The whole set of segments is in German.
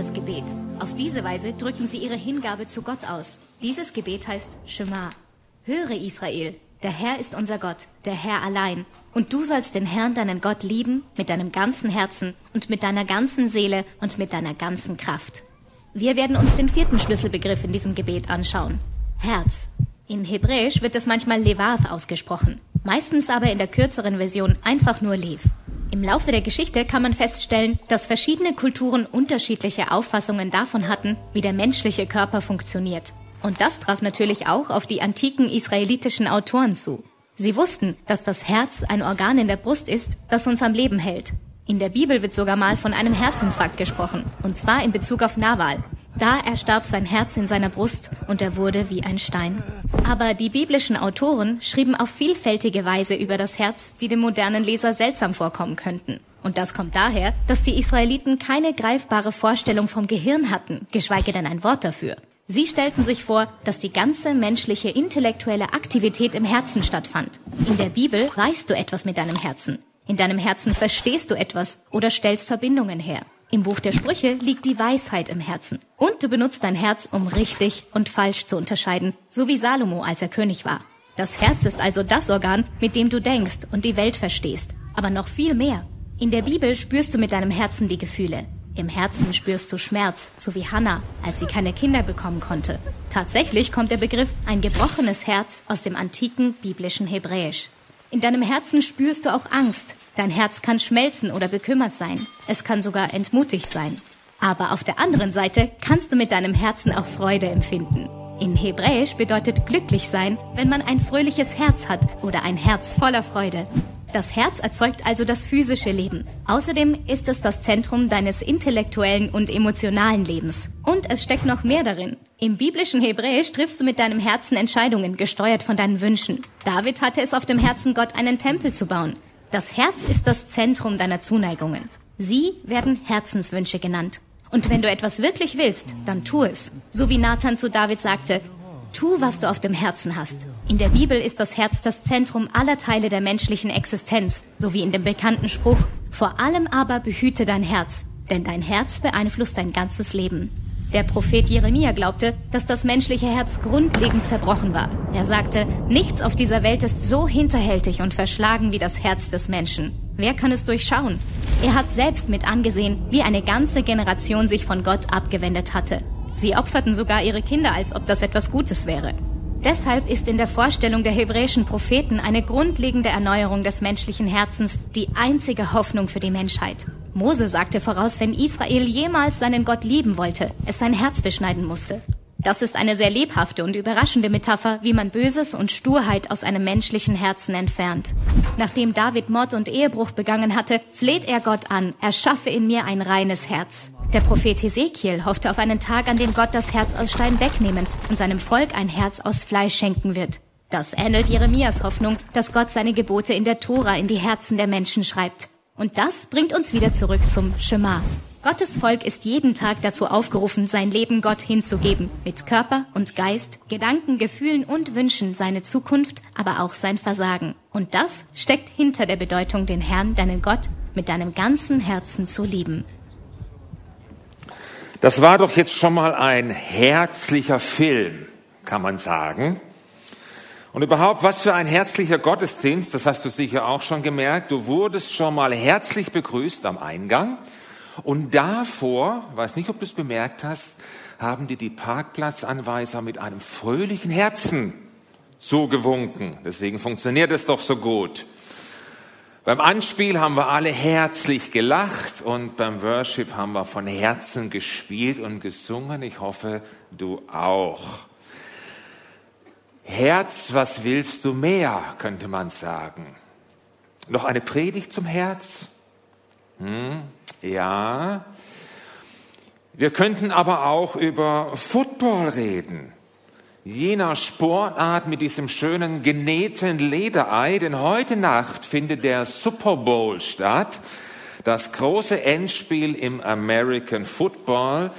das Gebet. Auf diese Weise drücken sie ihre Hingabe zu Gott aus. Dieses Gebet heißt Shema. Höre Israel, der Herr ist unser Gott, der Herr allein. Und du sollst den Herrn, deinen Gott, lieben mit deinem ganzen Herzen und mit deiner ganzen Seele und mit deiner ganzen Kraft. Wir werden uns den vierten Schlüsselbegriff in diesem Gebet anschauen. Herz. In Hebräisch wird es manchmal Levav ausgesprochen, meistens aber in der kürzeren Version einfach nur Lev. Im Laufe der Geschichte kann man feststellen, dass verschiedene Kulturen unterschiedliche Auffassungen davon hatten, wie der menschliche Körper funktioniert. Und das traf natürlich auch auf die antiken israelitischen Autoren zu. Sie wussten, dass das Herz ein Organ in der Brust ist, das uns am Leben hält. In der Bibel wird sogar mal von einem Herzinfarkt gesprochen, und zwar in Bezug auf Nawal. Da erstarb sein Herz in seiner Brust und er wurde wie ein Stein. Aber die biblischen Autoren schrieben auf vielfältige Weise über das Herz, die dem modernen Leser seltsam vorkommen könnten. Und das kommt daher, dass die Israeliten keine greifbare Vorstellung vom Gehirn hatten, geschweige denn ein Wort dafür. Sie stellten sich vor, dass die ganze menschliche intellektuelle Aktivität im Herzen stattfand. In der Bibel weißt du etwas mit deinem Herzen. In deinem Herzen verstehst du etwas oder stellst Verbindungen her. Im Buch der Sprüche liegt die Weisheit im Herzen. Und du benutzt dein Herz, um richtig und falsch zu unterscheiden, so wie Salomo, als er König war. Das Herz ist also das Organ, mit dem du denkst und die Welt verstehst. Aber noch viel mehr. In der Bibel spürst du mit deinem Herzen die Gefühle. Im Herzen spürst du Schmerz, so wie Hannah, als sie keine Kinder bekommen konnte. Tatsächlich kommt der Begriff ein gebrochenes Herz aus dem antiken biblischen Hebräisch. In deinem Herzen spürst du auch Angst. Dein Herz kann schmelzen oder bekümmert sein. Es kann sogar entmutigt sein. Aber auf der anderen Seite kannst du mit deinem Herzen auch Freude empfinden. In Hebräisch bedeutet glücklich sein, wenn man ein fröhliches Herz hat oder ein Herz voller Freude. Das Herz erzeugt also das physische Leben. Außerdem ist es das Zentrum deines intellektuellen und emotionalen Lebens. Und es steckt noch mehr darin. Im biblischen Hebräisch triffst du mit deinem Herzen Entscheidungen, gesteuert von deinen Wünschen. David hatte es auf dem Herzen, Gott einen Tempel zu bauen. Das Herz ist das Zentrum deiner Zuneigungen. Sie werden Herzenswünsche genannt. Und wenn du etwas wirklich willst, dann tu es. So wie Nathan zu David sagte, Tu, was du auf dem Herzen hast. In der Bibel ist das Herz das Zentrum aller Teile der menschlichen Existenz, so wie in dem bekannten Spruch, vor allem aber behüte dein Herz, denn dein Herz beeinflusst dein ganzes Leben. Der Prophet Jeremia glaubte, dass das menschliche Herz grundlegend zerbrochen war. Er sagte, nichts auf dieser Welt ist so hinterhältig und verschlagen wie das Herz des Menschen. Wer kann es durchschauen? Er hat selbst mit angesehen, wie eine ganze Generation sich von Gott abgewendet hatte. Sie opferten sogar ihre Kinder, als ob das etwas Gutes wäre. Deshalb ist in der Vorstellung der hebräischen Propheten eine grundlegende Erneuerung des menschlichen Herzens die einzige Hoffnung für die Menschheit. Mose sagte voraus, wenn Israel jemals seinen Gott lieben wollte, es sein Herz beschneiden musste. Das ist eine sehr lebhafte und überraschende Metapher, wie man Böses und Sturheit aus einem menschlichen Herzen entfernt. Nachdem David Mord und Ehebruch begangen hatte, fleht er Gott an, er schaffe in mir ein reines Herz. Der Prophet Hesekiel hoffte auf einen Tag, an dem Gott das Herz aus Stein wegnehmen und seinem Volk ein Herz aus Fleisch schenken wird. Das ähnelt Jeremias Hoffnung, dass Gott seine Gebote in der Tora in die Herzen der Menschen schreibt. Und das bringt uns wieder zurück zum Shema. Gottes Volk ist jeden Tag dazu aufgerufen, sein Leben Gott hinzugeben, mit Körper und Geist, Gedanken, Gefühlen und Wünschen seine Zukunft, aber auch sein Versagen. Und das steckt hinter der Bedeutung, den Herrn, deinen Gott, mit deinem ganzen Herzen zu lieben. Das war doch jetzt schon mal ein herzlicher Film, kann man sagen. Und überhaupt, was für ein herzlicher Gottesdienst, das hast du sicher auch schon gemerkt. Du wurdest schon mal herzlich begrüßt am Eingang. Und davor, weiß nicht, ob du es bemerkt hast, haben dir die Parkplatzanweiser mit einem fröhlichen Herzen zugewunken. Deswegen funktioniert es doch so gut. Beim Anspiel haben wir alle herzlich gelacht und beim Worship haben wir von Herzen gespielt und gesungen. Ich hoffe, du auch. Herz, was willst du mehr, könnte man sagen. Noch eine Predigt zum Herz? Hm, ja. Wir könnten aber auch über Football reden jener Sportart mit diesem schönen genähten Lederei, denn heute Nacht findet der Super Bowl statt, das große Endspiel im American Football,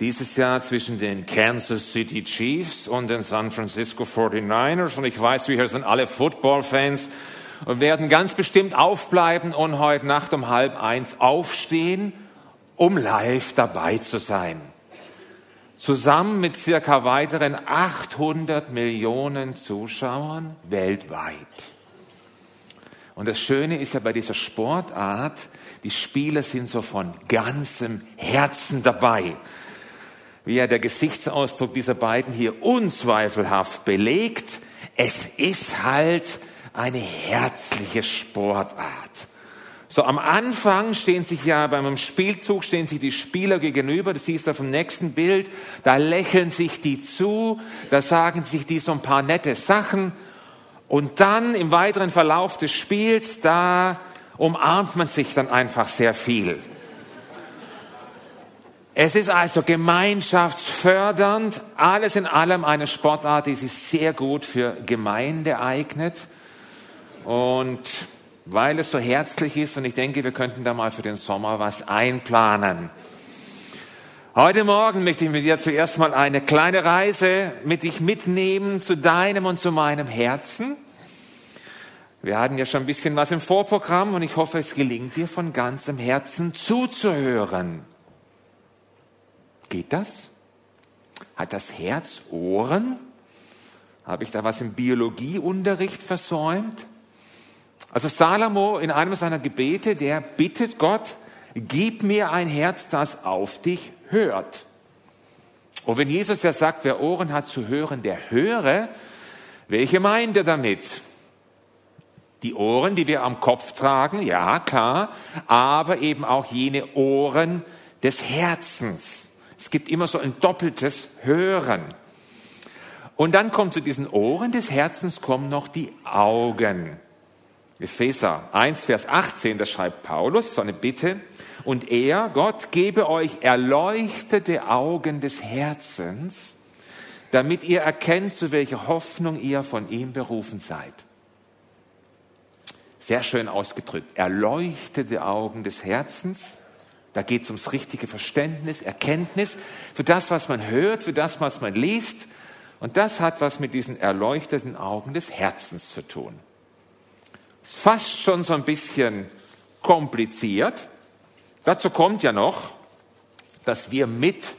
dieses Jahr zwischen den Kansas City Chiefs und den San Francisco 49ers. Und ich weiß, wir hier sind alle Football-Fans und werden ganz bestimmt aufbleiben und heute Nacht um halb eins aufstehen um live dabei zu sein. Zusammen mit circa weiteren 800 Millionen Zuschauern weltweit. Und das Schöne ist ja bei dieser Sportart, die Spieler sind so von ganzem Herzen dabei. Wie ja der Gesichtsausdruck dieser beiden hier unzweifelhaft belegt, es ist halt eine herzliche Sportart. So am Anfang stehen sich ja beim Spielzug stehen sich die Spieler gegenüber. Das siehst du auf dem nächsten Bild. Da lächeln sich die zu, da sagen sich die so ein paar nette Sachen. Und dann im weiteren Verlauf des Spiels, da umarmt man sich dann einfach sehr viel. Es ist also gemeinschaftsfördernd, alles in allem eine Sportart, die sich sehr gut für Gemeinde eignet. Und weil es so herzlich ist und ich denke, wir könnten da mal für den Sommer was einplanen. Heute Morgen möchte ich mit dir zuerst mal eine kleine Reise mit dich mitnehmen zu deinem und zu meinem Herzen. Wir hatten ja schon ein bisschen was im Vorprogramm und ich hoffe, es gelingt dir von ganzem Herzen zuzuhören. Geht das? Hat das Herz Ohren? Habe ich da was im Biologieunterricht versäumt? Also Salomo in einem seiner Gebete, der bittet Gott, gib mir ein Herz, das auf dich hört. Und wenn Jesus ja sagt, wer Ohren hat zu hören, der höre, welche meint er damit? Die Ohren, die wir am Kopf tragen, ja klar, aber eben auch jene Ohren des Herzens. Es gibt immer so ein doppeltes Hören. Und dann kommt zu diesen Ohren des Herzens kommen noch die Augen. Epheser 1, Vers 18, da schreibt Paulus so eine Bitte. Und er, Gott, gebe euch erleuchtete Augen des Herzens, damit ihr erkennt, zu welcher Hoffnung ihr von ihm berufen seid. Sehr schön ausgedrückt. Erleuchtete Augen des Herzens. Da geht es ums richtige Verständnis, Erkenntnis für das, was man hört, für das, was man liest. Und das hat was mit diesen erleuchteten Augen des Herzens zu tun fast schon so ein bisschen kompliziert. Dazu kommt ja noch, dass wir mit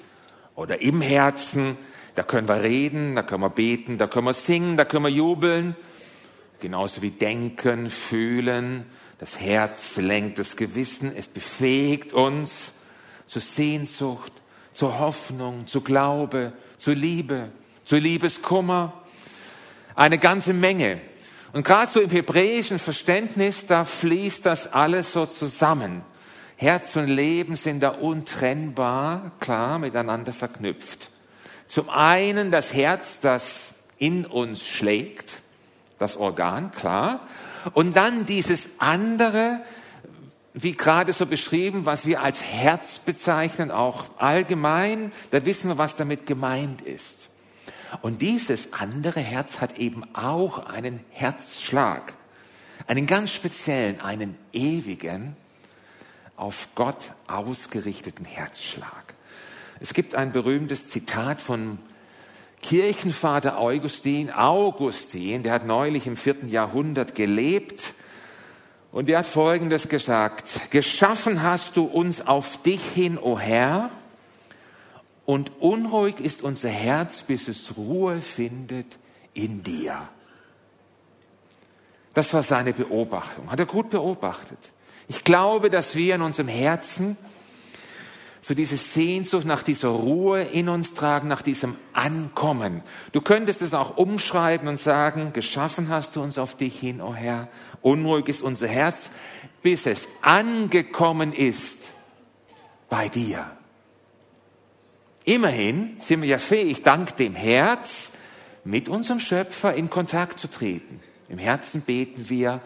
oder im Herzen, da können wir reden, da können wir beten, da können wir singen, da können wir jubeln, genauso wie denken, fühlen. Das Herz lenkt das Gewissen, es befähigt uns zur Sehnsucht, zur Hoffnung, zu Glaube, zur Liebe, zur Liebeskummer. Eine ganze Menge. Und gerade so im hebräischen Verständnis, da fließt das alles so zusammen. Herz und Leben sind da untrennbar, klar, miteinander verknüpft. Zum einen das Herz, das in uns schlägt, das Organ, klar. Und dann dieses andere, wie gerade so beschrieben, was wir als Herz bezeichnen, auch allgemein, da wissen wir, was damit gemeint ist. Und dieses andere Herz hat eben auch einen Herzschlag, einen ganz speziellen, einen ewigen, auf Gott ausgerichteten Herzschlag. Es gibt ein berühmtes Zitat von Kirchenvater Augustin, Augustin, der hat neulich im vierten Jahrhundert gelebt und der hat Folgendes gesagt, geschaffen hast du uns auf dich hin, o Herr, und unruhig ist unser Herz, bis es Ruhe findet in dir. Das war seine Beobachtung. Hat er gut beobachtet. Ich glaube, dass wir in unserem Herzen so diese Sehnsucht nach dieser Ruhe in uns tragen, nach diesem Ankommen. Du könntest es auch umschreiben und sagen, geschaffen hast du uns auf dich hin, o oh Herr. Unruhig ist unser Herz, bis es angekommen ist bei dir. Immerhin sind wir ja fähig, dank dem Herz mit unserem Schöpfer in Kontakt zu treten. Im Herzen beten wir,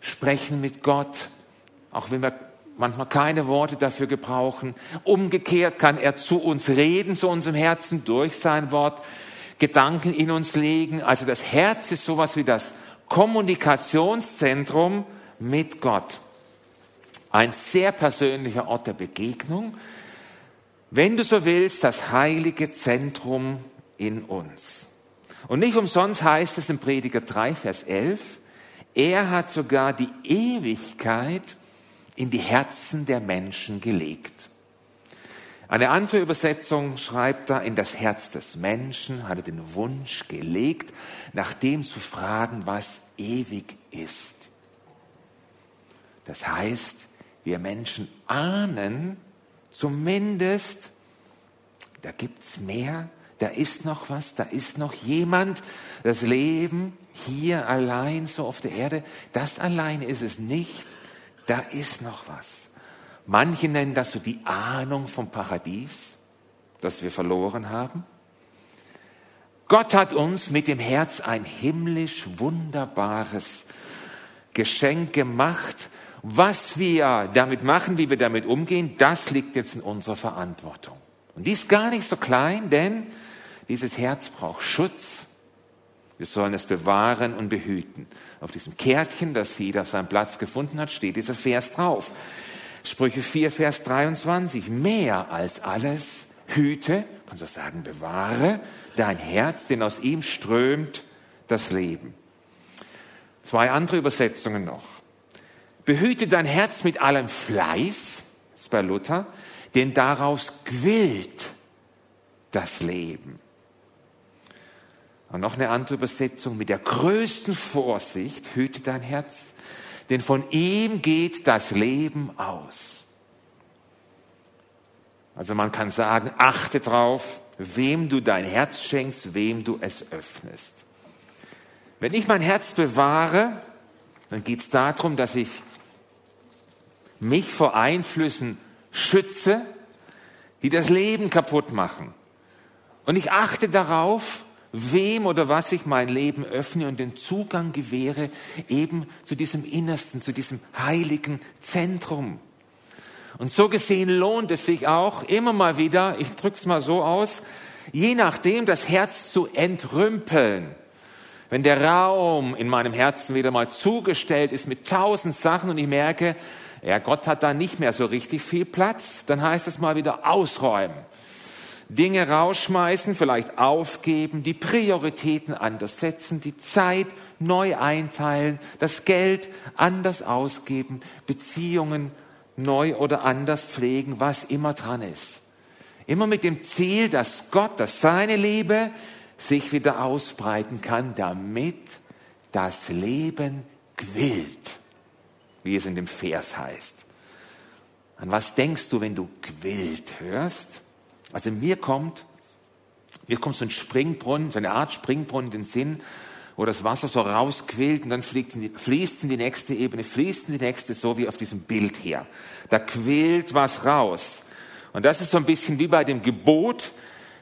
sprechen mit Gott, auch wenn wir manchmal keine Worte dafür gebrauchen. Umgekehrt kann er zu uns reden, zu unserem Herzen durch sein Wort, Gedanken in uns legen. Also das Herz ist sowas wie das Kommunikationszentrum mit Gott. Ein sehr persönlicher Ort der Begegnung, wenn du so willst, das heilige Zentrum in uns. Und nicht umsonst heißt es im Prediger 3, Vers 11, er hat sogar die Ewigkeit in die Herzen der Menschen gelegt. Eine andere Übersetzung schreibt da, in das Herz des Menschen hat er den Wunsch gelegt, nach dem zu fragen, was ewig ist. Das heißt, wir Menschen ahnen zumindest, da gibt's mehr, da ist noch was, da ist noch jemand. Das Leben hier allein so auf der Erde, das allein ist es nicht, da ist noch was. Manche nennen das so die Ahnung vom Paradies, das wir verloren haben. Gott hat uns mit dem Herz ein himmlisch wunderbares Geschenk gemacht. Was wir damit machen, wie wir damit umgehen, das liegt jetzt in unserer Verantwortung. Und die ist gar nicht so klein, denn dieses Herz braucht Schutz. Wir sollen es bewahren und behüten. Auf diesem Kärtchen, das jeder auf seinem Platz gefunden hat, steht dieser Vers drauf. Sprüche 4, Vers 23. Mehr als alles hüte, kannst du sagen, bewahre dein Herz, denn aus ihm strömt das Leben. Zwei andere Übersetzungen noch. Behüte dein Herz mit allem Fleiß, ist bei Luther, denn daraus quillt das Leben. Und noch eine andere Übersetzung, mit der größten Vorsicht hüte dein Herz, denn von ihm geht das Leben aus. Also man kann sagen, achte drauf, wem du dein Herz schenkst, wem du es öffnest. Wenn ich mein Herz bewahre, dann geht es darum, dass ich mich vor Einflüssen schütze, die das Leben kaputt machen. Und ich achte darauf, wem oder was ich mein Leben öffne und den Zugang gewähre eben zu diesem Innersten, zu diesem heiligen Zentrum. Und so gesehen lohnt es sich auch immer mal wieder, ich drück's mal so aus, je nachdem das Herz zu entrümpeln. Wenn der Raum in meinem Herzen wieder mal zugestellt ist mit tausend Sachen und ich merke, ja, Gott hat da nicht mehr so richtig viel Platz, dann heißt es mal wieder ausräumen. Dinge rausschmeißen, vielleicht aufgeben, die Prioritäten anders setzen, die Zeit neu einteilen, das Geld anders ausgeben, Beziehungen neu oder anders pflegen, was immer dran ist. Immer mit dem Ziel, dass Gott, dass seine Liebe sich wieder ausbreiten kann, damit das Leben quillt, wie es in dem Vers heißt. An was denkst du, wenn du quillt hörst? Also mir kommt, mir kommt so ein Springbrunnen, so eine Art Springbrunnen in den Sinn, wo das Wasser so rausquillt und dann fließt in, die, fließt in die nächste Ebene, fließt in die nächste, so wie auf diesem Bild hier. Da quillt was raus. Und das ist so ein bisschen wie bei dem Gebot,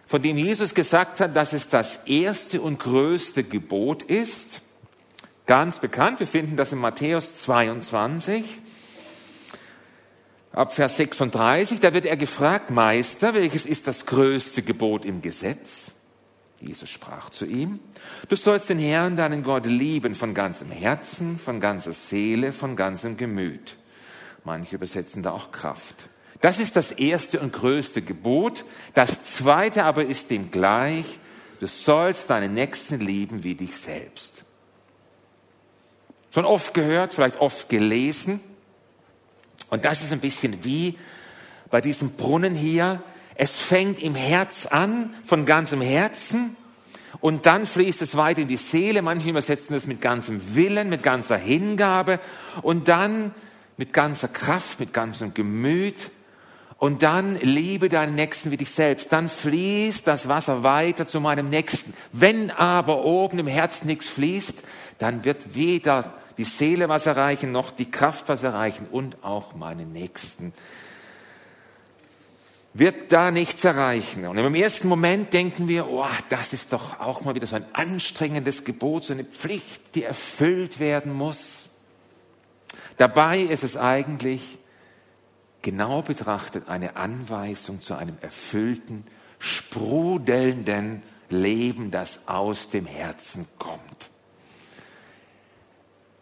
von dem Jesus gesagt hat, dass es das erste und größte Gebot ist. Ganz bekannt, wir finden das in Matthäus 22 ab Vers 36, da wird er gefragt, Meister, welches ist das größte Gebot im Gesetz? Jesus sprach zu ihm, du sollst den Herrn, deinen Gott, lieben von ganzem Herzen, von ganzer Seele, von ganzem Gemüt. Manche übersetzen da auch Kraft. Das ist das erste und größte Gebot. Das zweite aber ist dem gleich, du sollst deinen Nächsten lieben wie dich selbst. Schon oft gehört, vielleicht oft gelesen. Und das ist ein bisschen wie bei diesem Brunnen hier. Es fängt im Herz an, von ganzem Herzen, und dann fließt es weiter in die Seele. Manche übersetzen es mit ganzem Willen, mit ganzer Hingabe und dann mit ganzer Kraft, mit ganzem Gemüt. Und dann liebe deinen Nächsten wie dich selbst. Dann fließt das Wasser weiter zu meinem Nächsten. Wenn aber oben im Herz nichts fließt, dann wird weder die Seele was erreichen, noch die Kraft was erreichen und auch meinen Nächsten wird da nichts erreichen. Und im ersten Moment denken wir, oh, das ist doch auch mal wieder so ein anstrengendes Gebot, so eine Pflicht, die erfüllt werden muss. Dabei ist es eigentlich genau betrachtet eine Anweisung zu einem erfüllten, sprudelnden Leben, das aus dem Herzen kommt.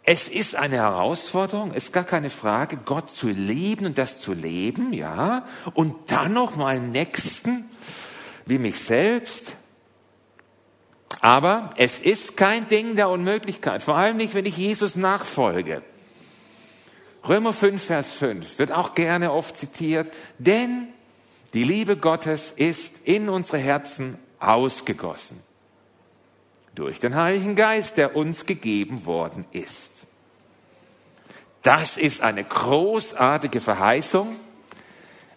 Es ist eine Herausforderung, ist gar keine Frage, Gott zu lieben und das zu leben, ja, und dann noch meinen Nächsten wie mich selbst. Aber es ist kein Ding der Unmöglichkeit, vor allem nicht, wenn ich Jesus nachfolge. Römer 5, Vers 5 wird auch gerne oft zitiert, denn Die Liebe Gottes ist in unsere Herzen ausgegossen. Durch den Heiligen Geist, der uns gegeben worden ist. Das ist eine großartige Verheißung,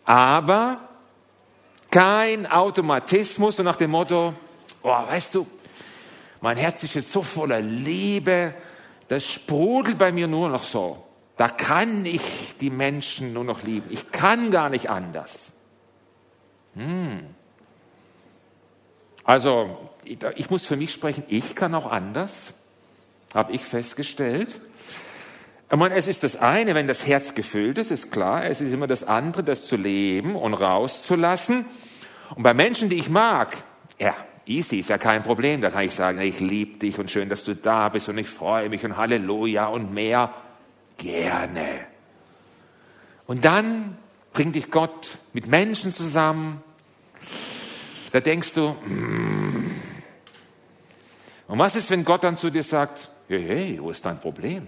aber kein Automatismus und nach dem Motto, oh, weißt du, mein Herz ist jetzt so voller Liebe, das sprudelt bei mir nur noch so. Da kann ich die Menschen nur noch lieben. Ich kann gar nicht anders. Hm. Also, ich muss für mich sprechen, ich kann auch anders, habe ich festgestellt. Ich meine, es ist das eine, wenn das Herz gefüllt ist, ist klar. Es ist immer das andere, das zu leben und rauszulassen. Und bei Menschen, die ich mag, ja, easy, ist ja kein Problem. Da kann ich sagen, ich liebe dich und schön, dass du da bist und ich freue mich und Halleluja und mehr. Gerne. Und dann bringt dich Gott mit Menschen zusammen. Da denkst du, mm. und was ist, wenn Gott dann zu dir sagt, hey, hey wo ist dein Problem?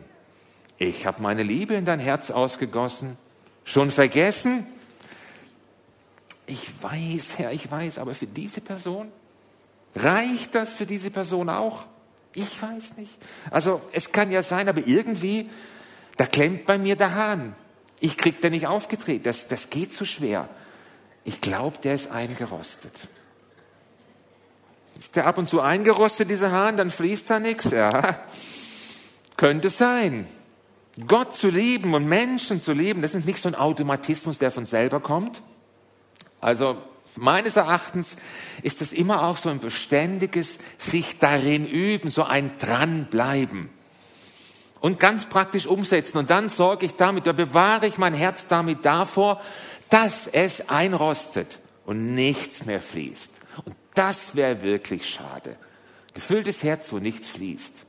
Ich habe meine Liebe in dein Herz ausgegossen. Schon vergessen? Ich weiß, Herr, ich weiß, aber für diese Person? Reicht das für diese Person auch? Ich weiß nicht. Also es kann ja sein, aber irgendwie, da klemmt bei mir der Hahn. Ich krieg den nicht aufgedreht. Das, das geht zu schwer. Ich glaube, der ist eingerostet. Ist der ab und zu eingerostet, dieser Hahn, dann fließt da nichts? Ja, könnte sein. Gott zu lieben und Menschen zu lieben, das ist nicht so ein Automatismus, der von selber kommt. Also meines Erachtens ist es immer auch so ein beständiges sich darin üben, so ein dranbleiben und ganz praktisch umsetzen. Und dann sorge ich damit, da bewahre ich mein Herz damit davor, dass es einrostet und nichts mehr fließt. Und das wäre wirklich schade. Gefülltes Herz, wo nichts fließt.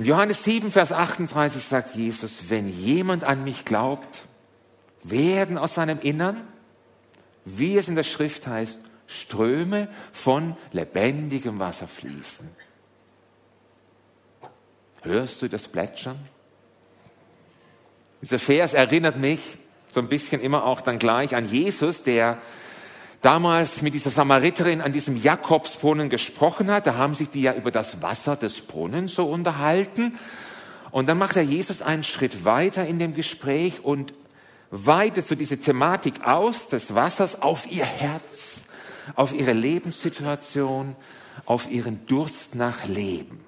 In Johannes 7, Vers 38 sagt Jesus, wenn jemand an mich glaubt, werden aus seinem Innern, wie es in der Schrift heißt, Ströme von lebendigem Wasser fließen. Hörst du das Plätschern? Dieser Vers erinnert mich so ein bisschen immer auch dann gleich an Jesus, der damals mit dieser Samariterin an diesem Jakobsbrunnen gesprochen hat. Da haben sich die ja über das Wasser des Brunnens so unterhalten. Und dann macht er Jesus einen Schritt weiter in dem Gespräch und weitet so diese Thematik aus des Wassers auf ihr Herz, auf ihre Lebenssituation, auf ihren Durst nach Leben.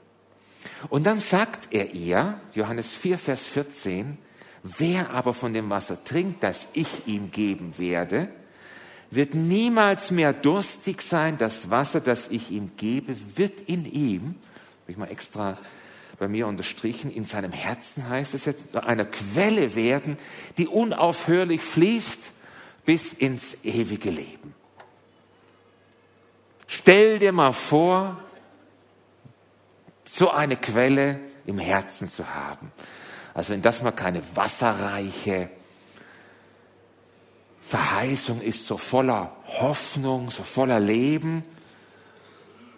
Und dann sagt er ihr, Johannes 4, Vers 14, wer aber von dem Wasser trinkt, das ich ihm geben werde, wird niemals mehr durstig sein. Das Wasser, das ich ihm gebe, wird in ihm, habe ich mal extra bei mir unterstrichen, in seinem Herzen heißt es jetzt, eine Quelle werden, die unaufhörlich fließt bis ins ewige Leben. Stell dir mal vor, so eine Quelle im Herzen zu haben. Also wenn das mal keine wasserreiche Verheißung ist so voller Hoffnung, so voller Leben.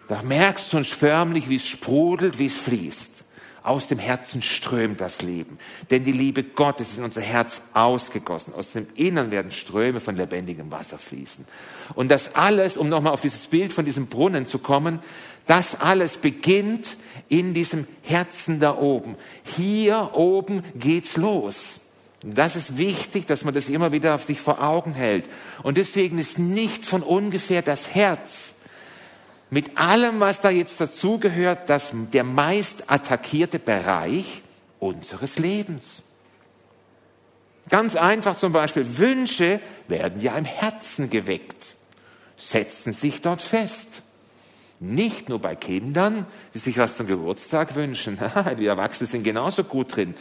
Da merkst du schon förmlich, wie es sprudelt, wie es fließt. Aus dem Herzen strömt das Leben. Denn die Liebe Gottes ist in unser Herz ausgegossen. Aus dem Innern werden Ströme von lebendigem Wasser fließen. Und das alles, um nochmal auf dieses Bild von diesem Brunnen zu kommen, das alles beginnt in diesem Herzen da oben. Hier oben geht's los. Das ist wichtig, dass man das immer wieder auf sich vor Augen hält. Und deswegen ist nicht von ungefähr das Herz mit allem, was da jetzt dazugehört, das der meist attackierte Bereich unseres Lebens. Ganz einfach zum Beispiel, Wünsche werden ja im Herzen geweckt, setzen sich dort fest. Nicht nur bei Kindern, die sich was zum Geburtstag wünschen. die Erwachsenen sind genauso gut drin.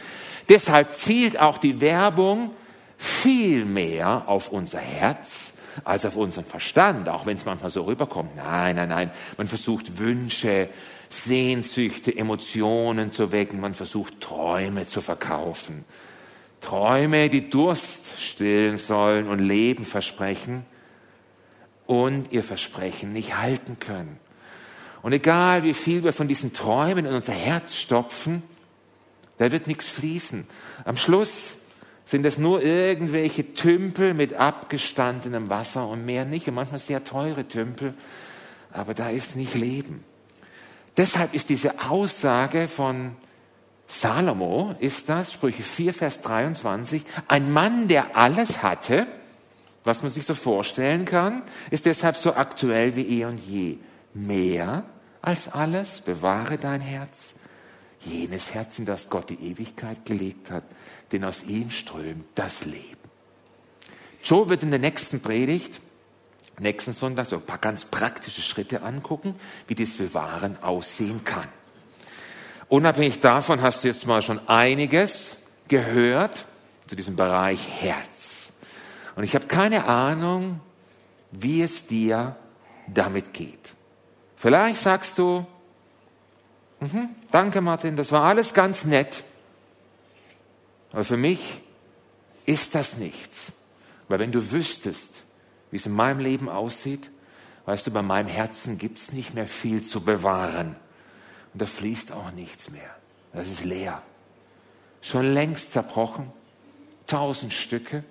Deshalb zielt auch die Werbung viel mehr auf unser Herz als auf unseren Verstand, auch wenn es manchmal so rüberkommt. Nein, nein, nein. Man versucht Wünsche, Sehnsüchte, Emotionen zu wecken. Man versucht Träume zu verkaufen. Träume, die Durst stillen sollen und Leben versprechen und ihr Versprechen nicht halten können. Und egal wie viel wir von diesen Träumen in unser Herz stopfen, da wird nichts fließen. Am Schluss sind es nur irgendwelche Tümpel mit abgestandenem Wasser und mehr nicht. Und manchmal sehr teure Tümpel, aber da ist nicht Leben. Deshalb ist diese Aussage von Salomo, ist das, Sprüche 4, Vers 23, ein Mann, der alles hatte, was man sich so vorstellen kann, ist deshalb so aktuell wie eh und je. Mehr als alles bewahre dein Herz, jenes Herz, in das Gott die Ewigkeit gelegt hat, denn aus ihm strömt das Leben. Joe wird in der nächsten Predigt, nächsten Sonntag, so ein paar ganz praktische Schritte angucken, wie das Bewahren aussehen kann. Unabhängig davon hast du jetzt mal schon einiges gehört zu diesem Bereich Herz. Und ich habe keine Ahnung, wie es dir damit geht. Vielleicht sagst du, mhm, danke Martin, das war alles ganz nett. Aber für mich ist das nichts. Weil wenn du wüsstest, wie es in meinem Leben aussieht, weißt du, bei meinem Herzen gibt es nicht mehr viel zu bewahren. Und da fließt auch nichts mehr. Das ist leer. Schon längst zerbrochen. Tausend Stücke.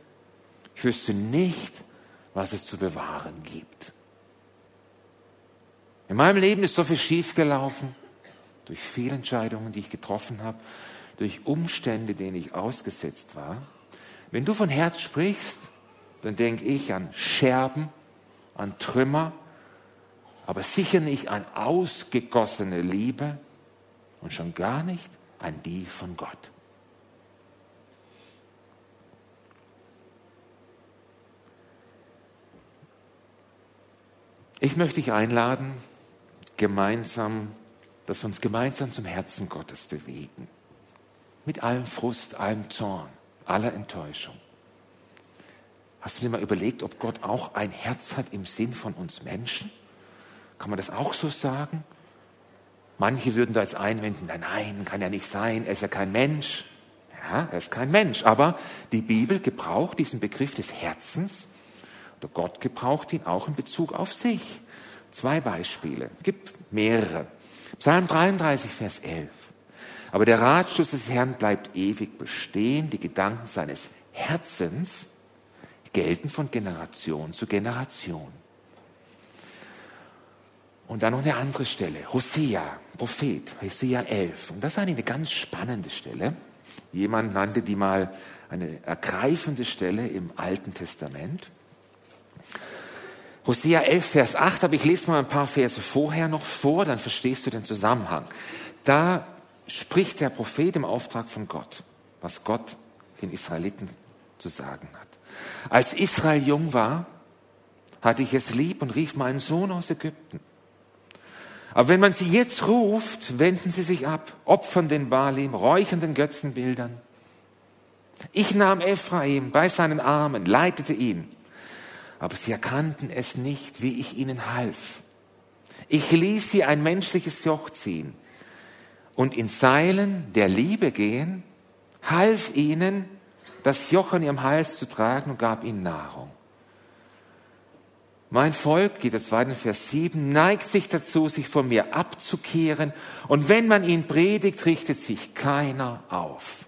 Ich wüsste nicht, was es zu bewahren gibt. In meinem Leben ist so viel schiefgelaufen durch Fehlentscheidungen, die ich getroffen habe durch Umstände, denen ich ausgesetzt war. Wenn du von Herz sprichst, dann denke ich an Scherben, an Trümmer, aber sicher nicht an ausgegossene Liebe und schon gar nicht an die von Gott. Ich möchte dich einladen, gemeinsam, dass wir uns gemeinsam zum Herzen Gottes bewegen. Mit allem Frust, allem Zorn, aller Enttäuschung. Hast du dir mal überlegt, ob Gott auch ein Herz hat im Sinn von uns Menschen? Kann man das auch so sagen? Manche würden da jetzt einwenden, nein, nein, kann ja nicht sein, er ist ja kein Mensch. Ja, er ist kein Mensch, aber die Bibel gebraucht diesen Begriff des Herzens oder Gott gebraucht ihn auch in Bezug auf sich. Zwei Beispiele, gibt mehrere. Psalm 33, Vers 11. Aber der Ratschluss des Herrn bleibt ewig bestehen. Die Gedanken seines Herzens gelten von Generation zu Generation. Und dann noch eine andere Stelle, Hosea, Prophet, Hosea 11. Und das ist eine ganz spannende Stelle. Jemand nannte die mal eine ergreifende Stelle im Alten Testament. Hosea 11, Vers 8, aber ich lese mal ein paar Verse vorher noch vor, dann verstehst du den Zusammenhang. Da spricht der Prophet im Auftrag von Gott, was Gott den Israeliten zu sagen hat. Als Israel jung war, hatte ich es lieb und rief meinen Sohn aus Ägypten. Aber wenn man sie jetzt ruft, wenden sie sich ab, opfern den Balim, räuchern den Götzenbildern. Ich nahm Ephraim bei seinen Armen, leitete ihn, aber sie erkannten es nicht, wie ich ihnen half. Ich ließ sie ein menschliches Joch ziehen, und in Seilen der Liebe gehen, half ihnen, das Joch an ihrem Hals zu tragen und gab ihnen Nahrung. Mein Volk, geht es weiter in Vers 7, neigt sich dazu, sich von mir abzukehren. Und wenn man ihn predigt, richtet sich keiner auf.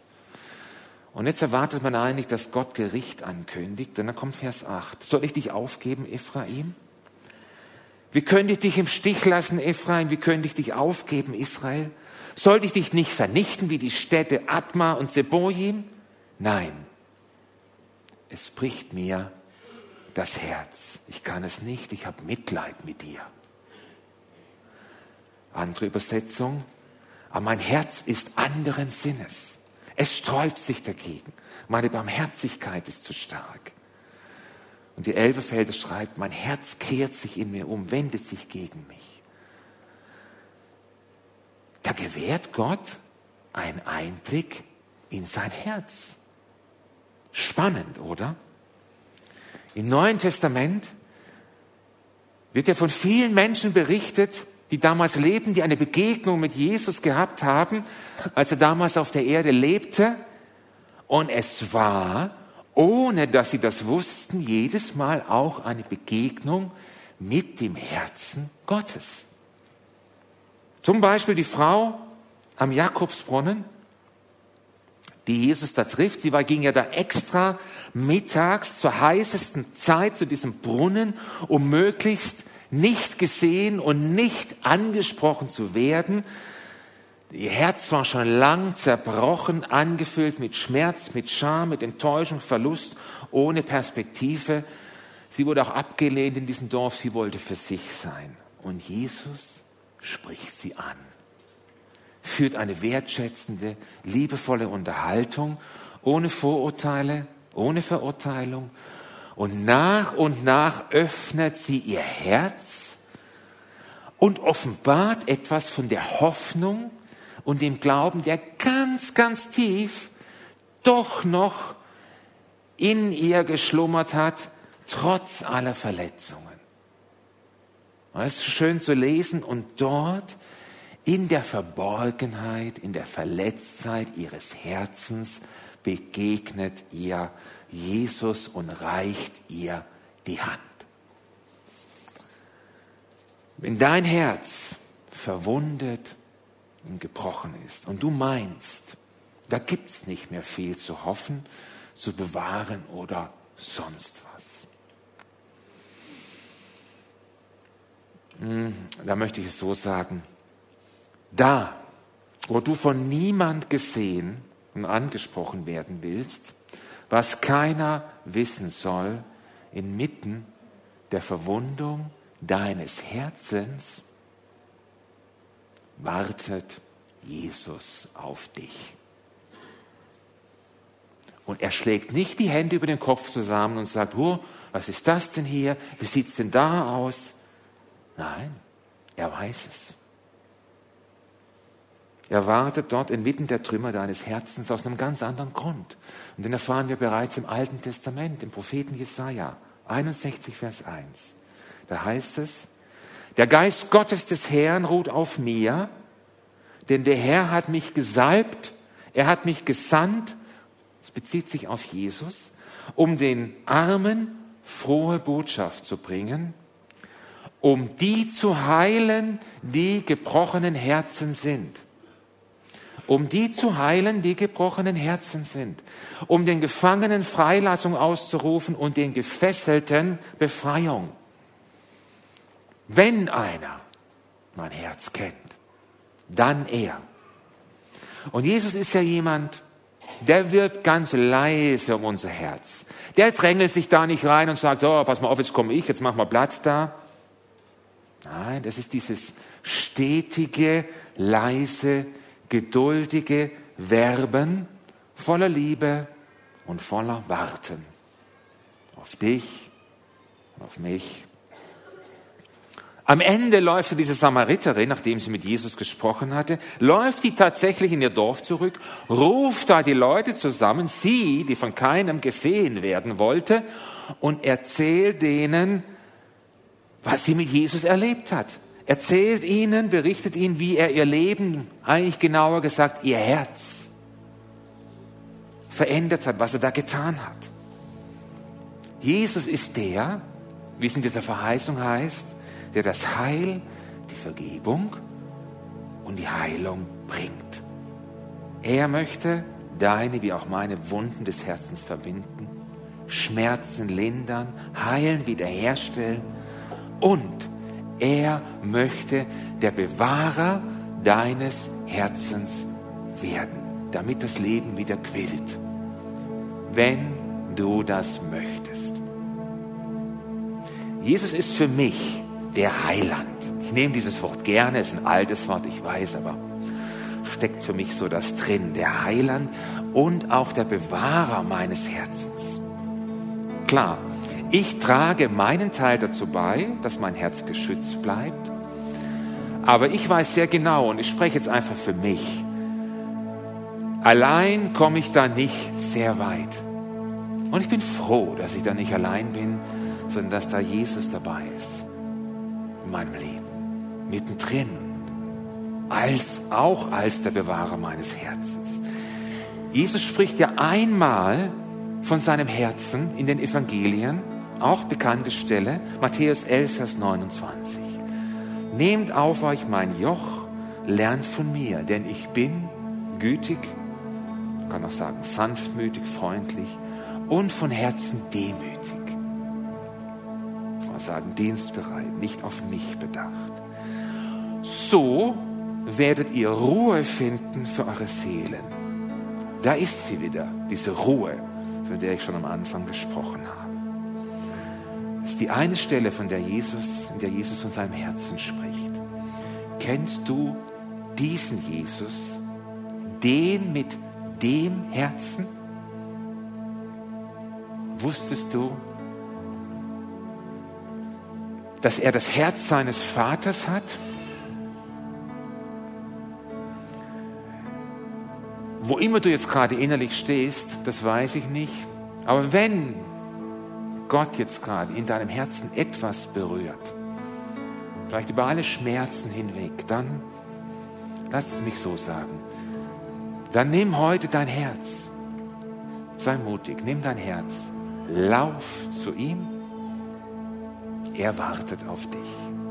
Und jetzt erwartet man eigentlich, dass Gott Gericht ankündigt. Und dann kommt Vers 8. Soll ich dich aufgeben, Ephraim? Wie könnte ich dich im Stich lassen, Ephraim? Wie könnte ich dich aufgeben, Israel? Sollte ich dich nicht vernichten wie die Städte Atma und Seboim? Nein, es bricht mir das Herz. Ich kann es nicht, ich habe Mitleid mit dir. Andere Übersetzung, aber mein Herz ist anderen Sinnes. Es sträubt sich dagegen. Meine Barmherzigkeit ist zu stark. Und die Elbefelder schreibt, mein Herz kehrt sich in mir um, wendet sich gegen mich. Da gewährt Gott einen Einblick in sein Herz. Spannend, oder? Im Neuen Testament wird ja von vielen Menschen berichtet, die damals lebten, die eine Begegnung mit Jesus gehabt haben, als er damals auf der Erde lebte. Und es war, ohne dass sie das wussten, jedes Mal auch eine Begegnung mit dem Herzen Gottes. Zum Beispiel die Frau am Jakobsbrunnen, die Jesus da trifft. Sie war, ging ja da extra mittags zur heißesten Zeit zu diesem Brunnen, um möglichst nicht gesehen und nicht angesprochen zu werden. Ihr Herz war schon lang zerbrochen, angefüllt mit Schmerz, mit Scham, mit Enttäuschung, Verlust, ohne Perspektive. Sie wurde auch abgelehnt in diesem Dorf, sie wollte für sich sein. Und Jesus spricht sie an, führt eine wertschätzende, liebevolle Unterhaltung, ohne Vorurteile, ohne Verurteilung. Und nach und nach öffnet sie ihr Herz und offenbart etwas von der Hoffnung und dem Glauben, der ganz, ganz tief doch noch in ihr geschlummert hat, trotz aller Verletzungen. Und es ist schön zu lesen und dort in der Verborgenheit, in der Verletztheit ihres Herzens begegnet ihr Jesus und reicht ihr die Hand. Wenn dein Herz verwundet und gebrochen ist und du meinst, da gibt es nicht mehr viel zu hoffen, zu bewahren oder sonst was. Hm, da möchte ich es so sagen, da, wo du von niemand gesehen und angesprochen werden willst, was keiner wissen soll, inmitten der Verwundung deines Herzens, wartet Jesus auf dich. Und er schlägt nicht die Hände über den Kopf zusammen und sagt, oh, was ist das denn hier? Wie sieht es denn da aus? Nein, er weiß es. Er wartet dort inmitten der Trümmer deines Herzens aus einem ganz anderen Grund. Und den erfahren wir bereits im Alten Testament, im Propheten Jesaja 61, Vers 1. Da heißt es, der Geist Gottes des Herrn ruht auf mir, denn der Herr hat mich gesalbt, er hat mich gesandt, es bezieht sich auf Jesus, um den Armen frohe Botschaft zu bringen, um die zu heilen, die gebrochenen Herzen sind um die zu heilen, die gebrochenen Herzen sind, um den Gefangenen Freilassung auszurufen und den Gefesselten Befreiung. Wenn einer mein Herz kennt, dann er. Und Jesus ist ja jemand, der wird ganz leise um unser Herz. Der drängelt sich da nicht rein und sagt, oh, pass mal auf, jetzt komme ich, jetzt mach mal Platz da. Nein, das ist dieses stetige, leise, geduldige Verben voller Liebe und voller Warten auf dich und auf mich. Am Ende läuft diese Samariterin, nachdem sie mit Jesus gesprochen hatte, läuft die tatsächlich in ihr Dorf zurück, ruft da die Leute zusammen, sie, die von keinem gesehen werden wollte, und erzählt denen, was sie mit Jesus erlebt hat erzählt ihnen, berichtet ihnen, wie er ihr Leben, eigentlich genauer gesagt ihr Herz, verändert hat, was er da getan hat. Jesus ist der, wie es in dieser Verheißung heißt, der das Heil, die Vergebung und die Heilung bringt. Er möchte deine wie auch meine Wunden des Herzens verbinden, Schmerzen lindern, heilen, wiederherstellen und er möchte der Bewahrer deines Herzens werden, damit das Leben wieder quillt, wenn du das möchtest. Jesus ist für mich der Heiland. Ich nehme dieses Wort gerne, es ist ein altes Wort, ich weiß, aber steckt für mich so das drin, der Heiland und auch der Bewahrer meines Herzens. Klar, ich trage meinen Teil dazu bei, dass mein Herz geschützt bleibt. Aber ich weiß sehr genau, und ich spreche jetzt einfach für mich, allein komme ich da nicht sehr weit. Und ich bin froh, dass ich da nicht allein bin, sondern dass da Jesus dabei ist. In meinem Leben. Mittendrin. Als, auch als der Bewahrer meines Herzens. Jesus spricht ja einmal von seinem Herzen in den Evangelien auch bekannte Stelle, Matthäus 11, Vers 29. Nehmt auf euch mein Joch, lernt von mir, denn ich bin gütig kann auch sagen sanftmütig, freundlich und von Herzen demütig. Man sagen dienstbereit, nicht auf mich bedacht. So werdet ihr Ruhe finden für eure Seelen. Da ist sie wieder, diese Ruhe, von der ich schon am Anfang gesprochen habe. Ist die eine Stelle, von der Jesus, in der Jesus von seinem Herzen spricht. Kennst du diesen Jesus, den mit dem Herzen? Wusstest du, dass er das Herz seines Vaters hat? Wo immer du jetzt gerade innerlich stehst, das weiß ich nicht. Aber wenn Gott jetzt gerade in deinem Herzen etwas berührt, vielleicht über alle Schmerzen hinweg, dann lass es mich so sagen. Dann nimm heute dein Herz. Sei mutig, nimm dein Herz. Lauf zu ihm. Er wartet auf dich.